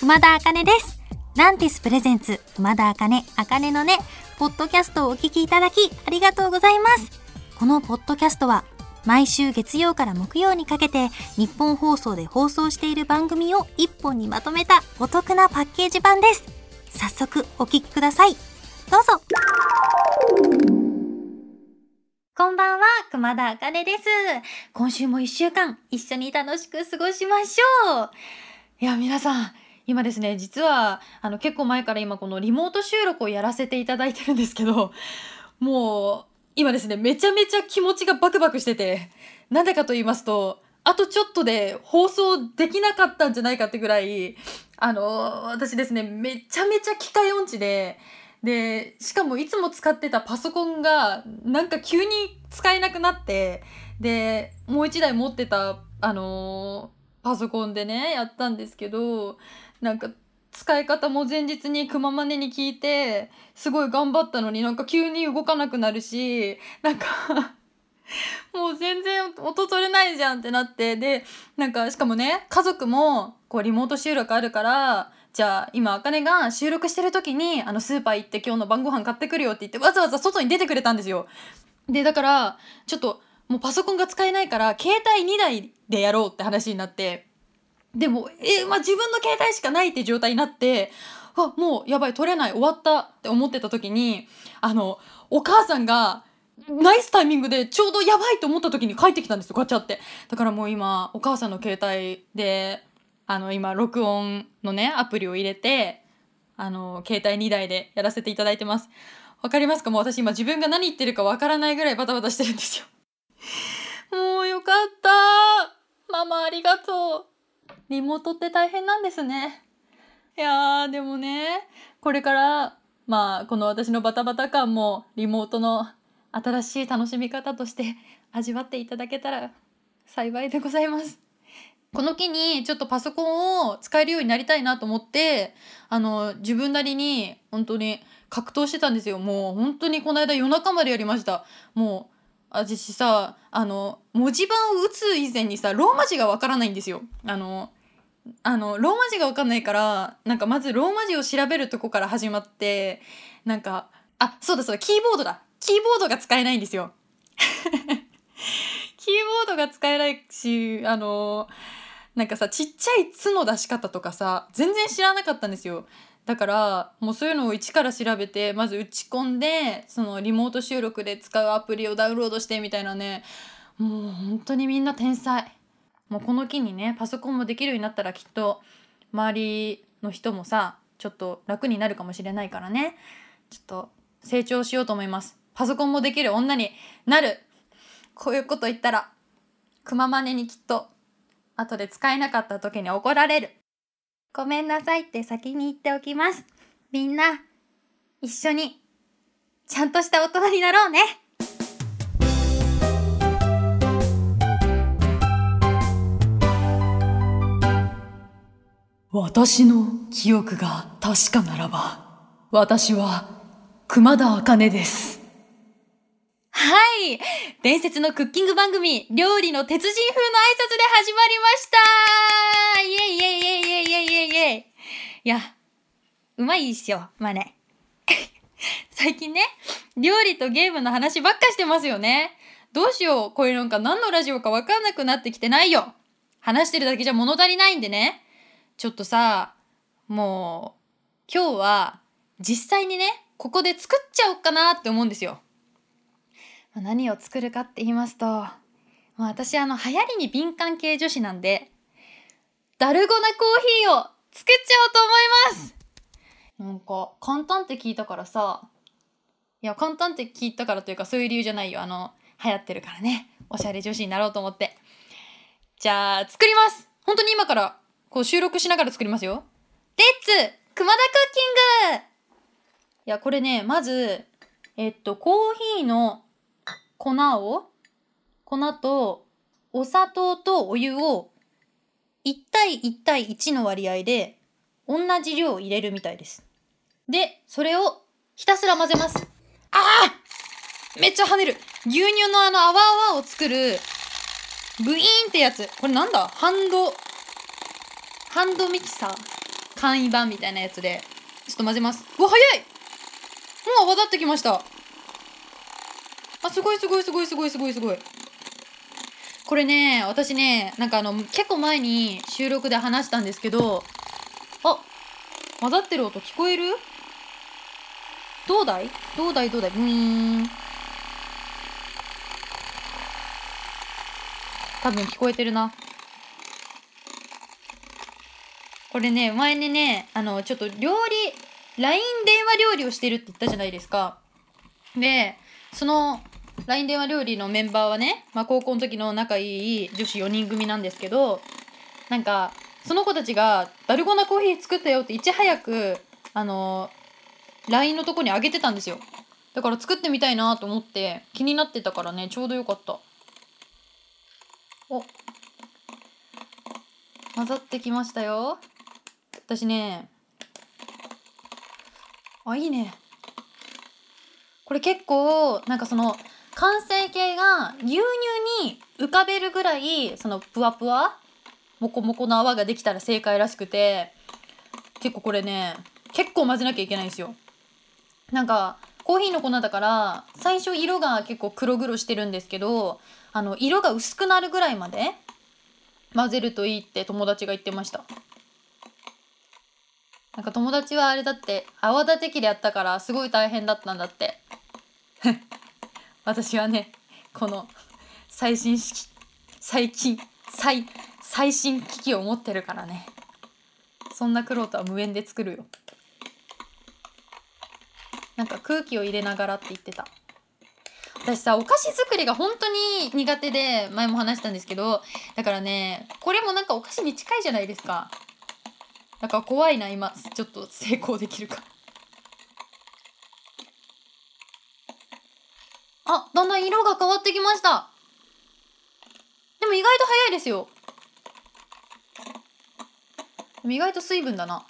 熊田茜です。ランティスプレゼンツ、熊田茜、茜のね、ポッドキャストをお聞きいただき、ありがとうございます。このポッドキャストは、毎週月曜から木曜にかけて、日本放送で放送している番組を一本にまとめたお得なパッケージ版です。早速、お聞きください。どうぞ。こんばんは、熊田茜です。今週も一週間、一緒に楽しく過ごしましょう。いや、皆さん、今ですね、実は、あの、結構前から今このリモート収録をやらせていただいてるんですけど、もう、今ですね、めちゃめちゃ気持ちがバクバクしてて、なんでかと言いますと、あとちょっとで放送できなかったんじゃないかってぐらい、あの、私ですね、めちゃめちゃ機械音痴で、で、しかもいつも使ってたパソコンが、なんか急に使えなくなって、で、もう一台持ってた、あのパソコンでね、やったんですけど、なんか、使い方も前日にくままねに聞いて、すごい頑張ったのになんか急に動かなくなるし、なんか もう全然音取れないじゃんってなって、で、なんかしかもね、家族もこうリモート収録あるから、じゃあ今、あかねが収録してる時に、あのスーパー行って今日の晩ご飯買ってくるよって言って、わざわざ外に出てくれたんですよ。で、だから、ちょっと、もうパソコンが使えないから、携帯2台でやろうって話になって、でも、え、まあ、自分の携帯しかないって状態になって、あ、もうやばい、取れない、終わったって思ってた時に、あの、お母さんが、ナイスタイミングでちょうどやばいと思った時に帰ってきたんですよ、ガチャって。だからもう今、お母さんの携帯で、あの、今、録音のね、アプリを入れて、あの、携帯2台でやらせていただいてます。わかりますか？もう私今自分が何言ってるかわからないぐらいバタバタしてるんですよ。もうよかったママありがとうリモートって大変なんですね。いやー、でもね、これから、まあ、この私のバタバタ感もリモートの新しい楽しみ方として 味わっていただけたら幸いでございます。この機にちょっとパソコンを使えるようになりたいなと思って、あの、自分なりに本当に格闘してたんですよ。もう本当にこの間夜中までやりました。もう、私さ、あの、文字盤を打つ以前にさ、ローマ字がわからないんですよ。あの、あの、ローマ字がわかんないから、なんかまずローマ字を調べるとこから始まって、なんか、あ、そうだそうだ、キーボードだ。キーボードが使えないんですよ。キーボードが使えないし、あの、なんかさ、ちっちゃい「つ」の出し方とかさ、全然知らなかったんですよ。だから、もうそういうのを一から調べて、まず打ち込んで、そのリモート収録で使うアプリをダウンロードしてみたいなね、もう本当にみんな天才。もうこの機にね、パソコンもできるようになったらきっと、周りの人もさ、ちょっと楽になるかもしれないからね。ちょっと成長しようと思います。パソコンもできる女になる。こういうこと言ったら、くままねにきっと、後で使えなかった時に怒られる。ごめんなさいって先に言っておきます。みんな、一緒に、ちゃんとした大人になろうね。私の記憶が確かならば、私は熊田茜です。はい伝説のクッキング番組、料理の鉄人風の挨拶で始まりましたイエイイエイイエイイエイイエイイエイイエイいや、うまいっしょ、まあね。最近ね、料理とゲームの話ばっかしてますよね。どうしよう、これなんか何のラジオかわかんなくなってきてないよ。話してるだけじゃ物足りないんでね。ちょっとさ、もう、今日は実際にね、ここで作っちゃおうかなって思うんですよ。何を作るかって言いますと、まあ、私あの流行りに敏感系女子なんで、ダルゴナコーヒーを作っちゃおうと思いますなんか、簡単って聞いたからさ、いや、簡単って聞いたからというかそういう理由じゃないよ。あの、流行ってるからね。おしゃれ女子になろうと思って。じゃあ、作ります本当に今から、こう収録しながら作りますよ。レッツ熊田クッキングいや、これね、まず、えっと、コーヒーの粉を、粉とお砂糖とお湯を1対1対1の割合で同じ量を入れるみたいです。で、それをひたすら混ぜます。ああめっちゃ跳ねる。牛乳のあの泡泡を作るブイーンってやつ。これなんだ？ハンド、ハンドミキサー？簡易版みたいなやつで。ちょっと混ぜます。うわ早い！もう泡立ってきました。あすごいすごいすごいすごいすごいすごい。これね私ねなんかあの結構前に収録で話したんですけどあ混ざってる音聞こえる？どうだい？どうだい？どうだい？ブイーン。多分聞こえてるな。これね前にねあのちょっと料理 LINE 電話料理をしてるって言ったじゃないですか。でその LINE 電話料理のメンバーはね、まあ、高校の時の仲いい女子4人組なんですけどなんかその子たちがダルゴナコーヒー作ったよっていち早くあの LINE のとこにあげてたんですよ。だから作ってみたいなと思って気になってたからねちょうどよかった。お。混ざってきましたよ。私ねあいいね。これ結構なんかその完成形が牛乳に浮かべるぐらいそのぷわぷわもこもこの泡ができたら正解らしくて結構これね結構混ぜなきゃいけないんですよ。なんかコーヒーの粉だから最初色が結構黒々してるんですけどあの色が薄くなるぐらいまで混ぜるといいって友達が言ってました。なんか友達はあれだって泡立て器でやったからすごい大変だったんだって。私はねこの最新式最近最最新機器を持ってるからね。そんな苦労とは無縁で作るよ。なんか空気を入れながらって言ってた。私さお菓子作りが本当に苦手で前も話したんですけどだからねこれもなんかお菓子に近いじゃないですか。だから怖いな今ちょっと成功できるか。あだんだん色が変わってきました。でも意外と早いですよ。意外と水分だな。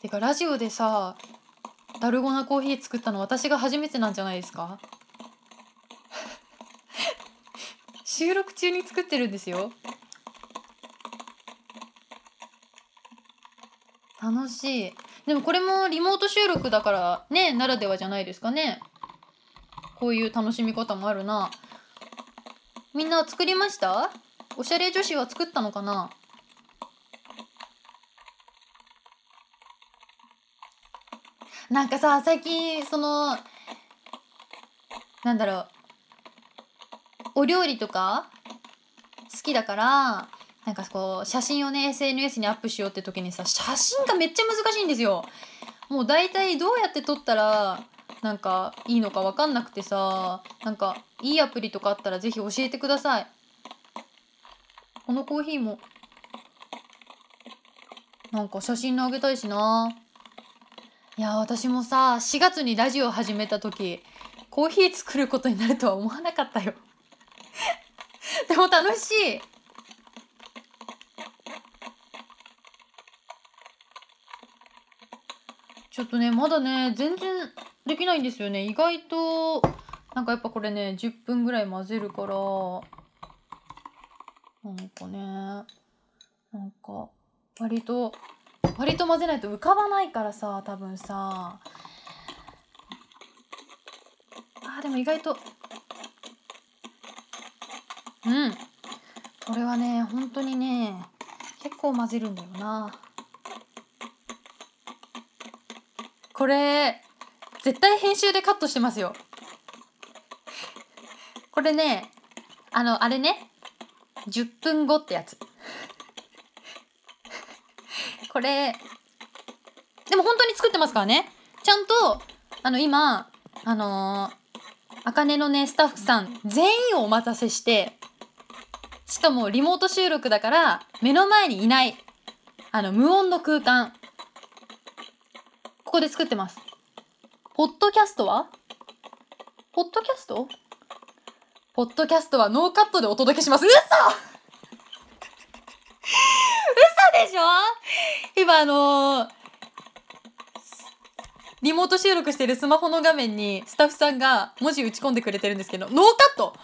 てかラジオでさダルゴナコーヒー作ったの私が初めてなんじゃないですか？収録中に作ってるんですよ。楽しい。でもこれもリモート収録だからねならではじゃないですかね。こういう楽しみ方もあるな。みんな作りました？おしゃれ女子は作ったのかな？なんかさ最近そのなんだろう。お料理とか好きだからなんかこう写真をね SNS にアップしようって時にさ写真がめっちゃ難しいんですよ。もう大体どうやって撮ったらなんかいいのか分かんなくてさなんかいいアプリとかあったら是非教えてください。このコーヒーもなんか写真のあげたいしな。いや私もさ4月にラジオ始めた時コーヒー作ることになるとは思わなかったよ。でも楽しい。ちょっとねまだね全然できないんですよね。意外となんかやっぱこれね10分ぐらい混ぜるからなんかねなんか割と割と混ぜないと浮かばないからさ多分さ。あでも意外とうん。これはね本当にね結構混ぜるんだよな。これ絶対編集でカットしてますよ。これねあのあれね。10分後ってやつ。これでも本当に作ってますからね。ちゃんとあの今あのあかねのねスタッフさん全員をお待たせしてしかもリモート収録だから目の前にいないあの無音の空間。ここで作ってます。ポッドキャストは？ポッドキャスト？ポッドキャストはノーカットでお届けします。嘘！嘘でしょ？今あのーリモート収録してるスマホの画面にスタッフさんが文字打ち込んでくれてるんですけど、ノーカット！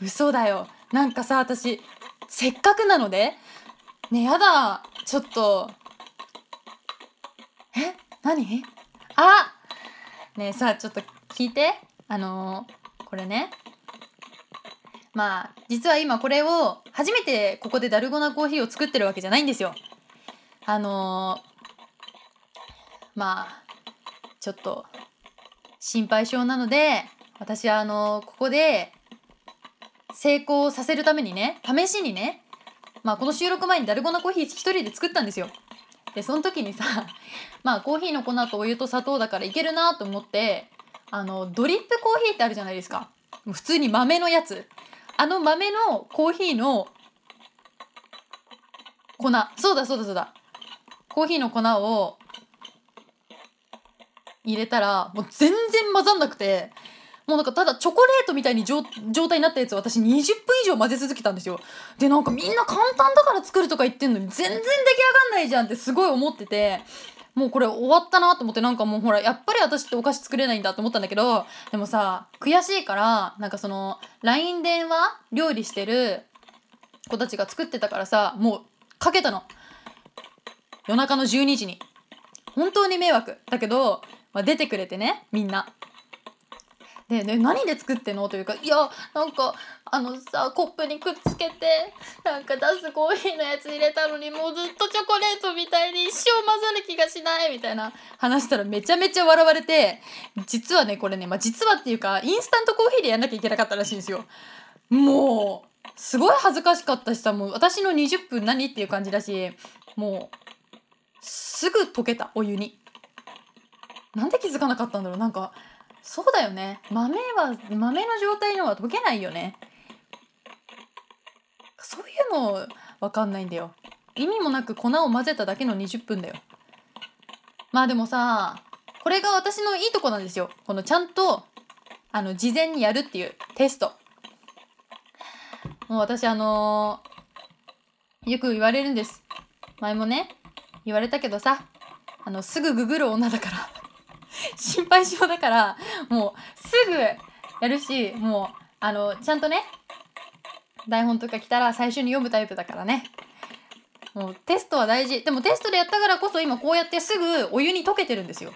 嘘だよ。なんかさ、私、せっかくなので、ね、やだ。ちょっと。え？何？あねえさ、ちょっと聞いて。あのーこれね。まあ、実は今これを、初めてここでダルゴナコーヒーを作ってるわけじゃないんですよ。あのーまあ、ちょっと、心配性なので、私はあのーここで、成功させるためにね、試しにね、まあこの収録前にダルゴナコーヒー一人で作ったんですよ。で、その時にさ、まあコーヒーの粉とお湯と砂糖だからいけるなと思って、あの、ドリップコーヒーってあるじゃないですか。普通に豆のやつ。あの豆のコーヒーの粉。そうだそうだそうだ。コーヒーの粉を入れたら、もう全然混ざんなくて、もうなんかただチョコレートみたいに状態になったやつを私20分以上混ぜ続けたんですよ。でなんかみんな簡単だから作るとか言ってんのに全然出来上がんないじゃんってすごい思ってて。もうこれ終わったなと思ってなんかもうほらやっぱり私ってお菓子作れないんだと思ったんだけどでもさ悔しいからなんかその LINE 電話料理してる子たちが作ってたからさもうかけたの夜中の12時に本当に迷惑だけど、まあ、出てくれてねみんなでで何で作ってんの？というかいやなんかあのさコップにくっつけてなんか出すコーヒーのやつ入れたのにもうずっとチョコレートみたいに一生混ざる気がしないみたいな話したらめちゃめちゃ笑われて実はねこれねまあ実はっていうかインスタントコーヒーでやんなきゃいけなかったらしいんですよ。もうすごい恥ずかしかったしさもう私の20分何っていう感じだしもうすぐ溶けたお湯に。なんで気づかなかったんだろうなんかそうだよね。豆は豆の状態のは溶けないよね。そういうのわかんないんだよ。意味もなく粉を混ぜただけの20分だよ。まあでもさこれが私のいいとこなんですよ。このちゃんとあの事前にやるっていうテスト。もう私あのーよく言われるんです。前もね言われたけどさあのすぐググる女だから。心配性だからもうすぐやるしもうあのちゃんとね台本とか来たら最初に読むタイプだからね。もうテストは大事。でもテストでやったからこそ今こうやってすぐお湯に溶けてるんですよ。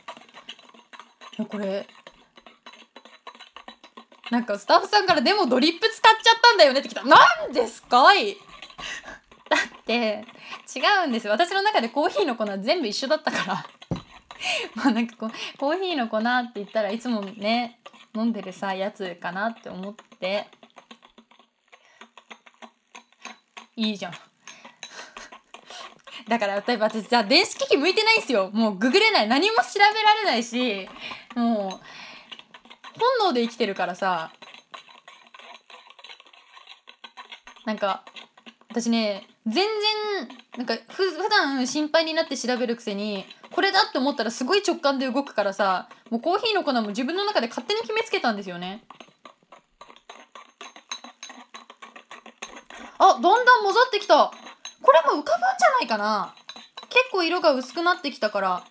これなんかスタッフさんからでもドリップ使っちゃったんだよねって来た。なんですかい？だって違うんです私の中でコーヒーの粉全部一緒だったから。まあなんかこうコーヒーの粉って言ったらいつもね飲んでるさやつかなって思って。いいじゃん。だから例えば私さ電子機器向いてないんですよ。もうググれない。何も調べられないし。もう本能で生きてるからさ。なんか私ね全然なんかふ普段心配になって調べるくせにこれだって思ったらすごい直感で動くからさもうコーヒーの粉も自分の中で勝手に決めつけたんですよね。あだんだん混ざってきた。これも浮かぶんじゃないかな。結構色が薄くなってきたから。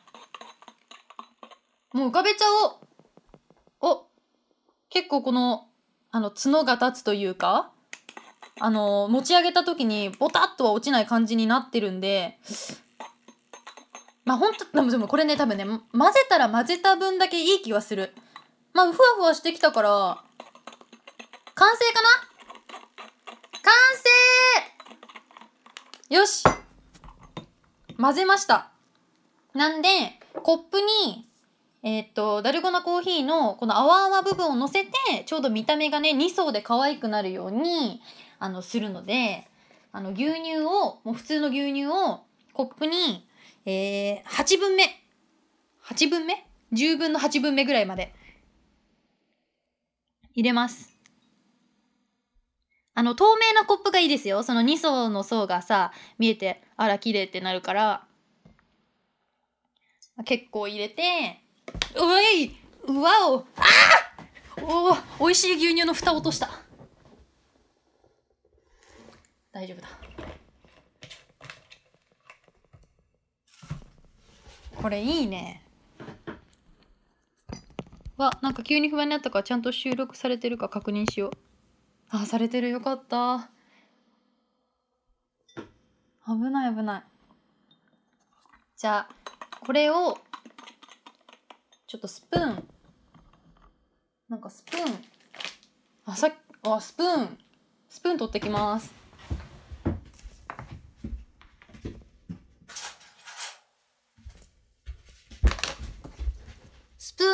もう浮かべちゃおう。お結構このあの角が立つというかあの持ち上げた時にボタッとは落ちない感じになってるんでまあほんとでもこれね多分ね混ぜたら混ぜた分だけいい気はする。まあふわふわしてきたから完成かな？完成！よし！混ぜました。なんでコップにえーっとダルゴナコーヒーのこの泡泡部分を乗せてちょうど見た目がね2層で可愛くなるようにあのするのであの牛乳をもう普通の牛乳をコップに、えー、8分目。8分目 ?10 分の8分目ぐらいまで。入れます。あの透明なコップがいいですよ。その2層の層がさ見えてあら綺麗ってなるから。結構入れて。うわいうわお！あー！おー美味しい牛乳の蓋落とした。大丈夫だ。これいいね。わなんか急に不安になったからちゃんと収録されてるか確認しよう。あされてる。よかった。危ない危ない。じゃあこれをちょっとスプーン。なんかスプーン。あさっあスプーン。スプーン取ってきます。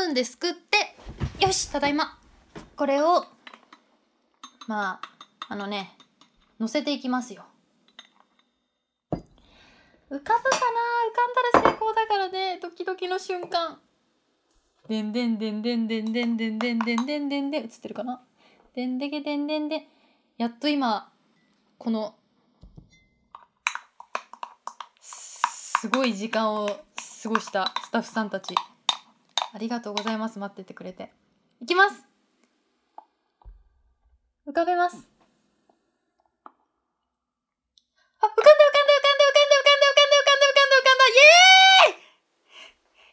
スプーンですくってよしただいま。これをまああのね乗せていきますよ。浮かぶかな？浮かんだら成功だからね。ドキドキの瞬間。でんでんでんでんでんでんでんでんでんでんでんで映ってるかなでんでけでんでんでんやっと今このすごい時間を過ごしたスタッフさんたちありがとうございます。待っててくれて。いきます。浮かべます。あ浮かんだ浮かんだ浮かんだ浮かんだ浮かんだ浮かんだイエーイ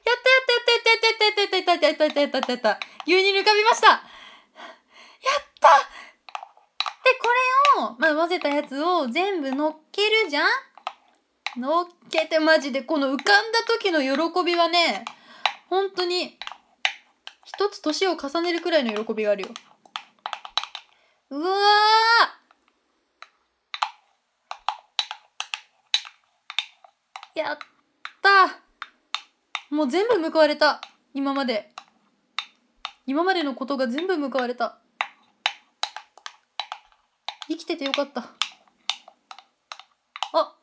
やったやったやったやったやったやったやったやったやったやった。牛乳に浮かびました。やった。でこれを、まあ、混ぜたやつを全部乗っけるじゃん。乗っけてマジでこの浮かんだ時の喜びはね本当に。一つ年を重ねるくらいの喜びがあるよ。うわー。やったもう全部報われた。今まで。今までのことが全部報われた。生きててよかった。あ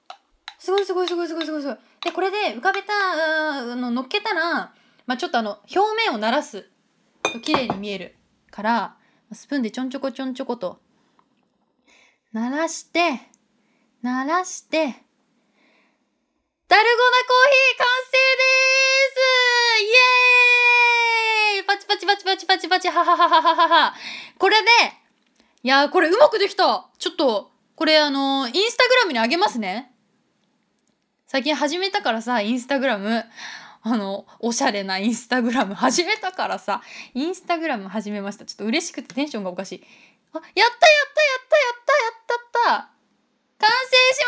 すごいすごいすごいすごいすごい。すごいでこれで浮かべたあの乗っけたら、まあ、ちょっとあの表面をならすと綺麗に見えるからスプーンでちょんちょこちょんちょことならしてならしてダルゴナコーヒー完成です！イエーイ！パチパチパチパチパチパチははははははは。これでいやーこれうまくできた！ちょっとこれあのーインスタグラムにあげますね。最近始めたからさインスタグラム。あのおしゃれなインスタグラム始めたからさインスタグラム始めました。ちょっと嬉しくてテンションがおかしい。あやったやったやったやったやったった。完成し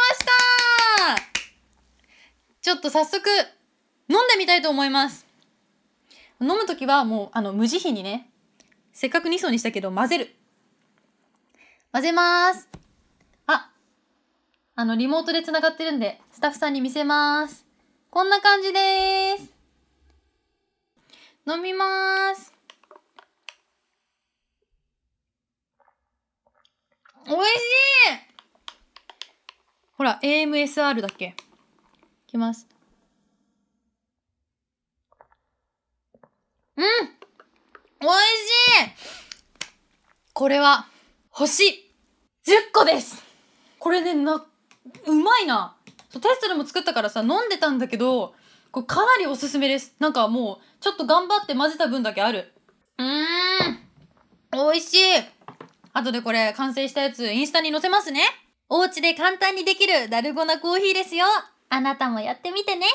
ました。ちょっと早速飲んでみたいと思います。飲む時はもうあの無慈悲にねせっかく2層にしたけど混ぜる。混ぜまーす。ああのリモートでつながってるんでスタッフさんに見せます。こんな感じです。飲みます。おいしい。ほら AMSR だっけ？いきます。うん。おいしい。これは星。10個です。これねなうまいな。テストでも作ったからさ飲んでたんだけどこれかなりおすすめです。なんかもうちょっと頑張って混ぜた分だけある。うーん。美味しい。後でこれ完成したやつインスタに載せますね。お家で簡単にできるダルゴナコーヒーですよ。あなたもやってみてね。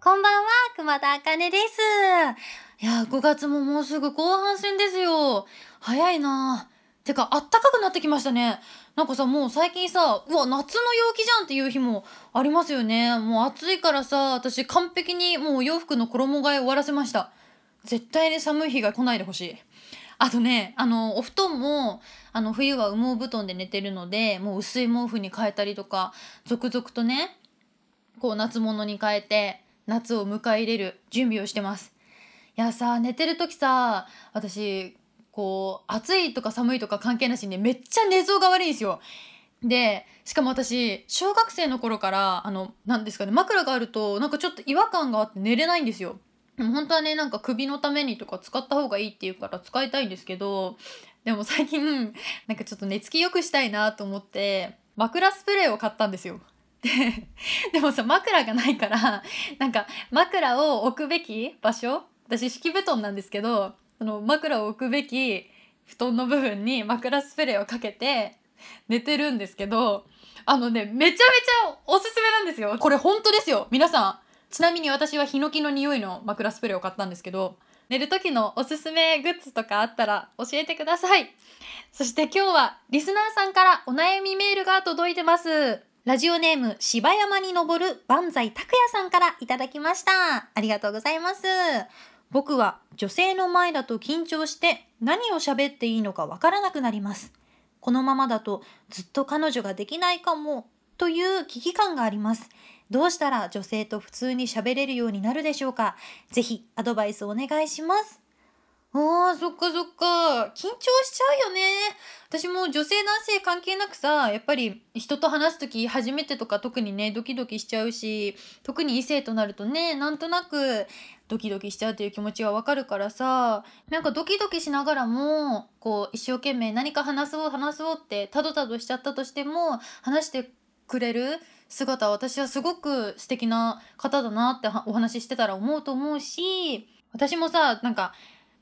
こんばんは熊田茜ですいや5月ももうすぐ後半戦ですよ。早いな。てかあったかくなってきましたね。なんかさもう最近さうわ夏の陽気じゃんっていう日もありますよね。もう暑いからさ私完璧にもう洋服の衣替え終わらせました。絶対に寒い日が来ないでほしい。あとねあのお布団もあの冬は羽毛布団で寝てるのでもう薄い毛布に変えたりとか続々とねこう夏物に変えて夏を迎え入れる準備をしてます。いやさ寝てる時さ私こう暑いとか寒いとか関係なしにねめっちゃ寝相が悪いんですよ。でしかも私小学生の頃からあの何ですかね枕があるとなんかちょっと違和感があって寝れないんですよ。でも本当はねなんか首のためにとか使った方がいいっていうから使いたいんですけどでも最近なんかちょっと寝つき良くしたいなと思って枕スプレーを買ったんですよ。ででもさ枕がないからなんか枕を置くべき場所私敷布団なんですけどその枕を置くべき布団の部分に枕スプレーをかけて寝てるんですけど、あのね、めちゃめちゃおすすめなんですよ。これ本当ですよ。皆さん。ちなみに私はヒノキの匂いの枕スプレーを買ったんですけど、寝る時のおすすめグッズとかあったら教えてください。そして今日はリスナーさんからお悩みメールが届いてます。ラジオネーム柴山に登る万歳拓也さんからいただきました。ありがとうございます。僕は女性の前だと緊張して何を喋っていいのかわからなくなります。このままだとずっと彼女ができないかもという危機感があります。どうしたら女性と普通に喋れるようになるでしょうかぜひアドバイスお願いします。あー、そっかそっか。緊張しちゃうよね。私も女性男性関係なくさ、やっぱり人と話すとき初めてとか特にね、ドキドキしちゃうし、特に異性となるとね、なんとなくドキドキしちゃうという気持ちはわかるからさ、なんかドキドキしながらも、こう一生懸命何か話そう話そうってたどたどしちゃったとしても、話してくれる姿私はすごく素敵な方だなってお話ししてたら思うと思うし、私もさ、なんか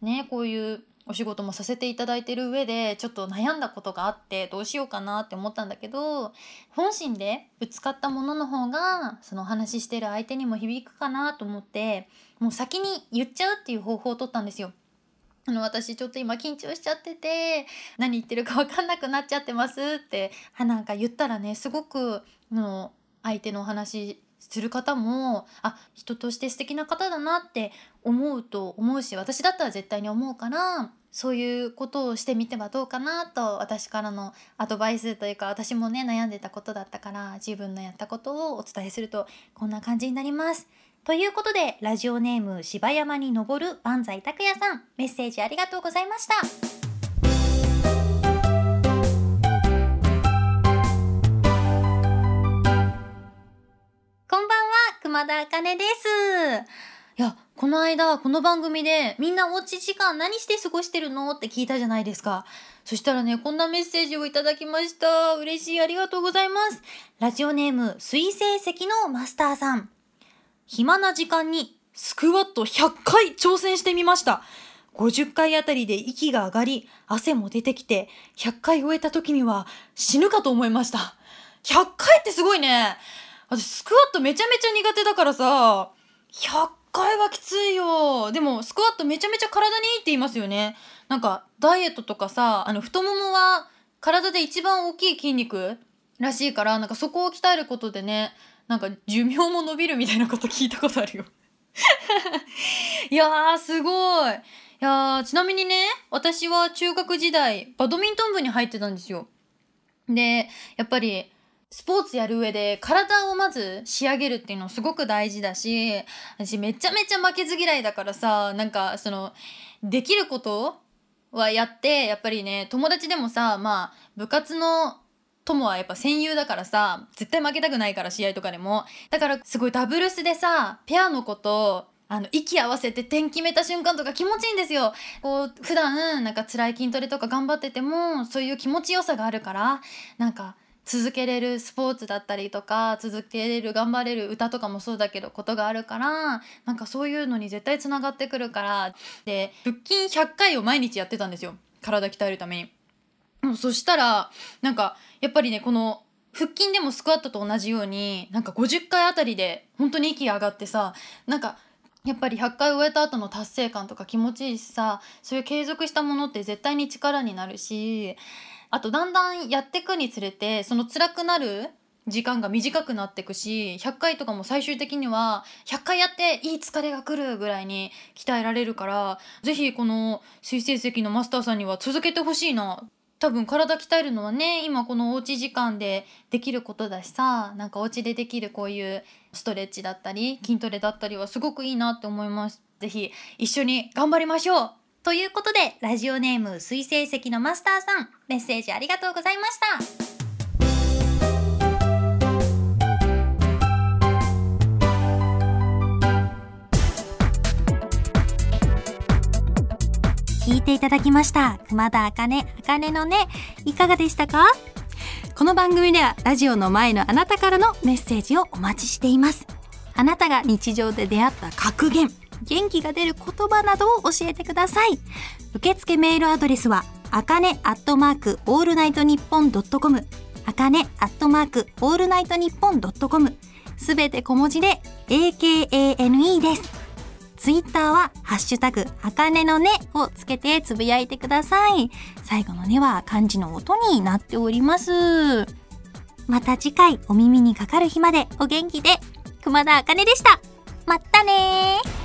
ね、こういうお仕事もさせていただいてる上でちょっと悩んだことがあってどうしようかなって思ったんだけど本心でぶつかったものの方がそのお話ししてる相手にも響くかなと思ってもう先に言っちゃうっていう方法を取ったんですよ。あの私ちょっと今緊張しちゃってて何言ってるか分かんなくなっちゃってますってなんか言ったらねすごくの相手のお話する方もあ人として素敵な方だなって思うと思うし私だったら絶対に思うからそういうことをしてみてはどうかなと私からのアドバイスというか私もね悩んでたことだったから自分のやったことをお伝えするとこんな感じになります。ということでラジオネーム柴山に登る万歳拓也さんメッセージありがとうございました。熊田茜です。いや、この間、この番組で、みんなおうち時間何して過ごしてるの？って聞いたじゃないですか。そしたらね、こんなメッセージをいただきました。嬉しい、ありがとうございます。ラジオネーム、水星石のマスターさん。暇な時間に、スクワット100回挑戦してみました。50回あたりで息が上がり、汗も出てきて、100回終えた時には死ぬかと思いました。100回ってすごいね。私スクワットめちゃめちゃ苦手だからさ。100回はきついよ。でもスクワットめちゃめちゃ体にいいって言いますよね。なんかダイエットとかさあの太ももは体で一番大きい筋肉らしいからなんかそこを鍛えることでねなんか寿命も伸びるみたいなこと聞いたことあるよ。いやーすごい。いやちなみにね私は中学時代バドミントン部に入ってたんですよ。でやっぱりスポーツやる上で体をまず仕上げるっていうのすごく大事だし私めちゃめちゃ負けず嫌いだからさなんかそのできることはやってやっぱりね友達でもさまあ部活の友はやっぱ戦友だからさ絶対負けたくないから試合とかでも。だからすごいダブルスでさペアの子とあの息合わせて点決めた瞬間とか気持ちいいんですよ。こう普段なんか辛い筋トレとか頑張っててもそういう気持ちよさがあるからなんか続けれるスポーツだったりとか続けれる頑張れる歌とかもそうだけどことがあるからなんかそういうのに絶対つながってくるからで腹筋100回を毎日やってたんですよ体鍛えるために。そしたらなんかやっぱりねこの腹筋でもスクワットと同じようになんか50回あたりで本当に息上がってさなんかやっぱり100回終えた後の達成感とか気持ちいいしさそういう継続したものって絶対に力になるしあとだんだんやってくにつれてその辛くなる時間が短くなっていくし100回とかも最終的には100回やっていい疲れが来るぐらいに鍛えられるから是非この水星石のマスターさんには続けてほしいな。多分体鍛えるのはね今このおうち時間でできることだしさなんかお家でできるこういうストレッチだったり筋トレだったりはすごくいいなって思います。是非一緒に頑張りましょう。ということでラジオネーム水星石のマスターさんメッセージありがとうございました。聞いていただきました。熊田茜茜のねいかがでしたか？この番組ではラジオの前のあなたからのメッセージをお待ちしています。あなたが日常で出会った格言元気が出る言葉などを教えてください。受付メールアドレスは、あかねアットマークオールナイトニッポンドットコム、あかねアットマークオールナイトニッポンドットコム、すべて小文字で AKANE です。ツイッターは、ハッシュタグ、あかねのねをつけてつぶやいてください。最後のねは漢字の音になっております。また次回お耳にかかる日までお元気で、熊田あかねでした。まったねー。